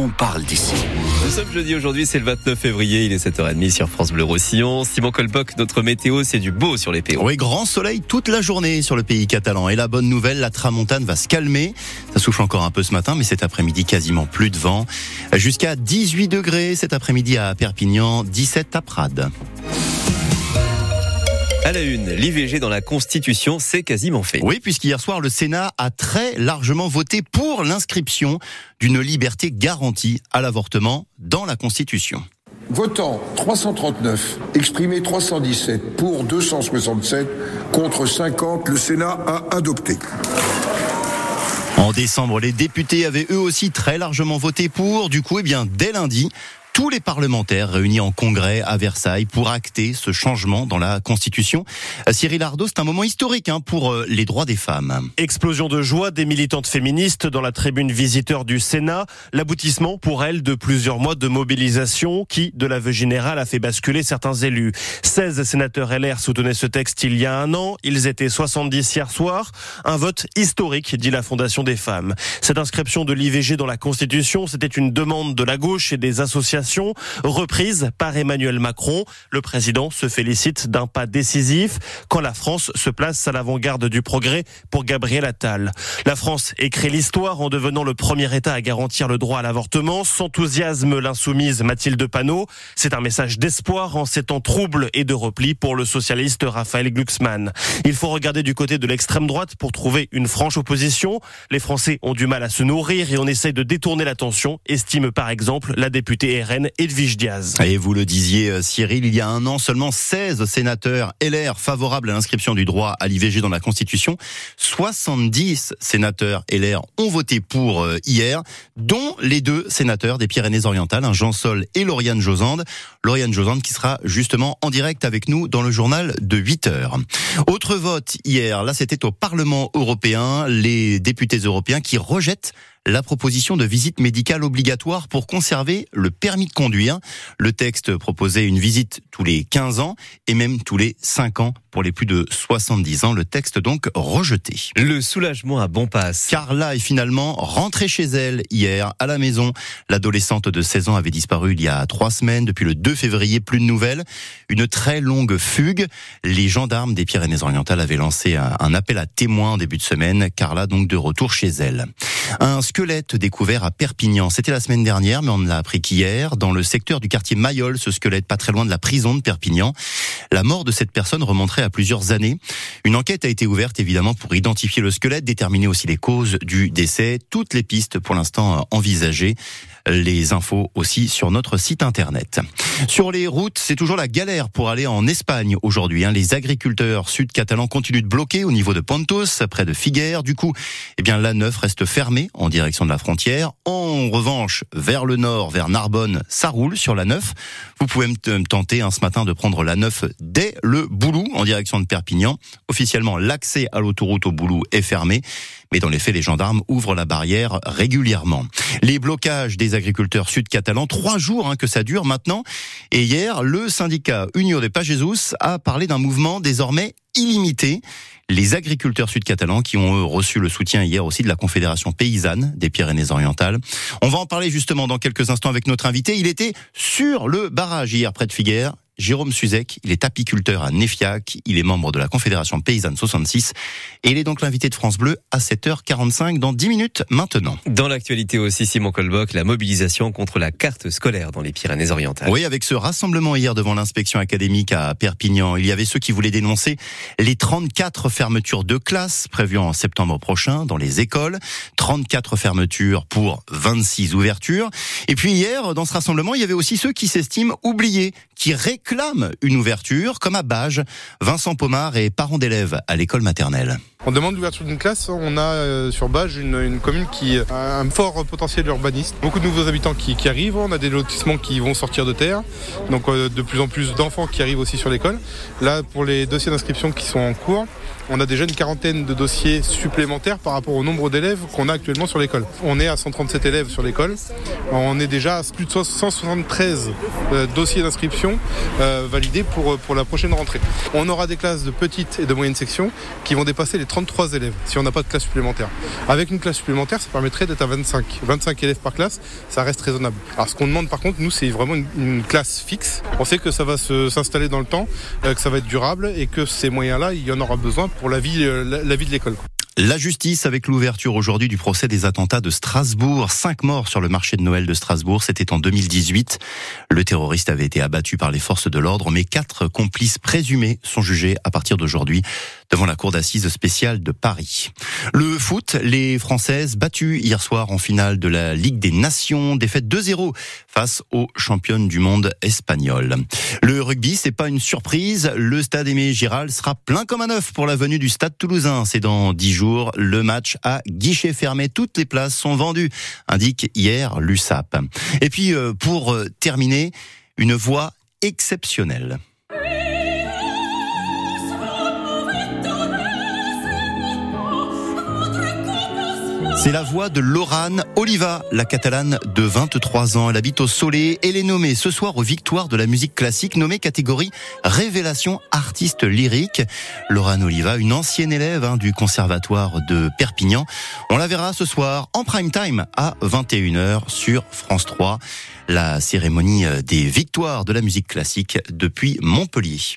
on parle d'ici. Nous sommes jeudi aujourd'hui, c'est le 29 février, il est 7h30 sur France Bleu Roussillon. Simon Colboc, notre météo, c'est du beau sur les PO. Oui, grand soleil toute la journée sur le pays catalan. Et la bonne nouvelle, la tramontane va se calmer. Ça souffle encore un peu ce matin, mais cet après-midi, quasiment plus de vent. Jusqu'à 18 degrés cet après-midi à Perpignan, 17 à Prades. À la une, l'IVG dans la Constitution, c'est quasiment fait. Oui, puisqu'hier soir, le Sénat a très largement voté pour l'inscription d'une liberté garantie à l'avortement dans la Constitution. Votant 339, exprimé 317, pour 267, contre 50, le Sénat a adopté. En décembre, les députés avaient eux aussi très largement voté pour. Du coup, eh bien, dès lundi, tous les parlementaires réunis en congrès à Versailles pour acter ce changement dans la Constitution. Euh, Cyril Ardo, c'est un moment historique hein, pour euh, les droits des femmes. Explosion de joie des militantes féministes dans la tribune visiteur du Sénat. L'aboutissement pour elles de plusieurs mois de mobilisation qui, de l'aveu général, a fait basculer certains élus. 16 sénateurs LR soutenaient ce texte il y a un an. Ils étaient 70 hier soir. Un vote historique, dit la Fondation des femmes. Cette inscription de l'IVG dans la Constitution, c'était une demande de la gauche et des associations reprise par Emmanuel Macron. Le président se félicite d'un pas décisif quand la France se place à l'avant-garde du progrès pour Gabriel Attal. La France écrit l'histoire en devenant le premier État à garantir le droit à l'avortement. S'enthousiasme l'insoumise Mathilde Panot. C'est un message d'espoir en ces temps troubles et de repli pour le socialiste Raphaël Glucksmann. Il faut regarder du côté de l'extrême droite pour trouver une franche opposition. Les Français ont du mal à se nourrir et on essaye de détourner l'attention, estime par exemple la députée RN Diaz. Et vous le disiez, euh, Cyril, il y a un an, seulement 16 sénateurs LR favorables à l'inscription du droit à l'IVG dans la Constitution. 70 sénateurs LR ont voté pour euh, hier, dont les deux sénateurs des Pyrénées-Orientales, Jean Sol et Lauriane Josande. Lauriane Josande qui sera justement en direct avec nous dans le journal de 8 heures. Autre vote hier, là c'était au Parlement européen, les députés européens qui rejettent la proposition de visite médicale obligatoire pour conserver le permis de conduire. Le texte proposait une visite tous les 15 ans et même tous les 5 ans pour les plus de 70 ans. Le texte donc rejeté. Le soulagement à bon passe. Carla est finalement rentrée chez elle hier à la maison. L'adolescente de 16 ans avait disparu il y a trois semaines. Depuis le 2 février, plus de nouvelles. Une très longue fugue. Les gendarmes des Pyrénées-Orientales avaient lancé un appel à témoins en début de semaine. Carla donc de retour chez elle. Un squelette découvert à Perpignan. C'était la semaine dernière, mais on l'a appris qu'hier. Dans le secteur du quartier Mayol, ce squelette pas très loin de la prison de Perpignan. La mort de cette personne remonterait à plusieurs années. Une enquête a été ouverte évidemment pour identifier le squelette, déterminer aussi les causes du décès. Toutes les pistes pour l'instant envisagées. Les infos aussi sur notre site internet. Sur les routes, c'est toujours la galère pour aller en Espagne aujourd'hui. Hein. Les agriculteurs sud-catalans continuent de bloquer au niveau de Pontos, près de Figueres. Du coup, eh bien, la 9 reste fermée en direction de la frontière. En revanche, vers le nord, vers Narbonne, ça roule sur la 9. Vous pouvez me tenter hein, ce matin de prendre la 9 dès le Boulou en direction de Perpignan. Officiellement, l'accès à l'autoroute au Boulou est fermé. Mais dans les faits, les gendarmes ouvrent la barrière régulièrement. Les blocages des agriculteurs sud-catalans, trois jours hein, que ça dure maintenant. Et hier, le syndicat Union des Pagesus a parlé d'un mouvement désormais illimité. Les agriculteurs sud-catalans qui ont reçu le soutien hier aussi de la Confédération paysanne des Pyrénées-Orientales. On va en parler justement dans quelques instants avec notre invité. Il était sur le barrage hier près de Figueres. Jérôme Suzek, il est apiculteur à Nefiac, il est membre de la Confédération Paysanne 66 et il est donc l'invité de France Bleu à 7h45 dans 10 minutes maintenant. Dans l'actualité aussi, Simon Colboc, la mobilisation contre la carte scolaire dans les Pyrénées-Orientales. Oui, avec ce rassemblement hier devant l'inspection académique à Perpignan, il y avait ceux qui voulaient dénoncer les 34 fermetures de classes prévues en septembre prochain dans les écoles, 34 fermetures pour 26 ouvertures. Et puis hier, dans ce rassemblement, il y avait aussi ceux qui s'estiment oubliés, qui réclament une ouverture, comme à Bage. Vincent Pomard est parent d'élèves à l'école maternelle. On demande l'ouverture d'une classe, on a euh, sur Bage une, commune qui a un fort potentiel urbaniste. Beaucoup de nouveaux habitants qui, arrivent, on a des lotissements qui vont sortir de terre, donc euh, de plus en plus d'enfants qui arrivent aussi sur l'école. Là, pour les dossiers d'inscription qui sont en cours, on a déjà une quarantaine de dossiers supplémentaires par rapport au nombre d'élèves qu'on a actuellement sur l'école. On est à 137 élèves sur l'école. On est déjà à plus de 173 euh, dossiers d'inscription euh, validés pour, pour la prochaine rentrée. On aura des classes de petites et de moyennes sections qui vont dépasser les 33 élèves si on n'a pas de classe supplémentaire. Avec une classe supplémentaire, ça permettrait d'être à 25. 25 élèves par classe, ça reste raisonnable. Alors ce qu'on demande par contre, nous, c'est vraiment une, classe fixe. On sait que ça va s'installer dans le temps, euh, que ça va être durable et que ces moyens-là, il y en aura besoin pour la vie, euh, la, vie de l'école. La justice avec l'ouverture aujourd'hui du procès des attentats de Strasbourg. Cinq morts sur le marché de Noël de Strasbourg. C'était en 2018. Le terroriste avait été abattu par les forces de l'ordre, mais quatre complices présumés sont jugés à partir d'aujourd'hui devant la cour d'assises spéciale de Paris. Le foot, les Françaises battues hier soir en finale de la Ligue des Nations, défaite 2-0 face aux championnes du monde espagnoles. Le rugby, c'est pas une surprise. Le stade Aimé Giral sera plein comme un œuf pour la venue du stade toulousain. C'est dans dix jours. Le match à guichet fermé. Toutes les places sont vendues, indique hier l'USAP. Et puis, euh, pour euh, terminer, une voix exceptionnelle. C'est la voix de Lorane Oliva, la catalane de 23 ans. Elle habite au Soleil. Elle est nommée ce soir aux victoires de la musique classique, nommée catégorie Révélation artiste lyrique. Lorane Oliva, une ancienne élève hein, du conservatoire de Perpignan. On la verra ce soir en prime time à 21h sur France 3. La cérémonie des victoires de la musique classique depuis Montpellier.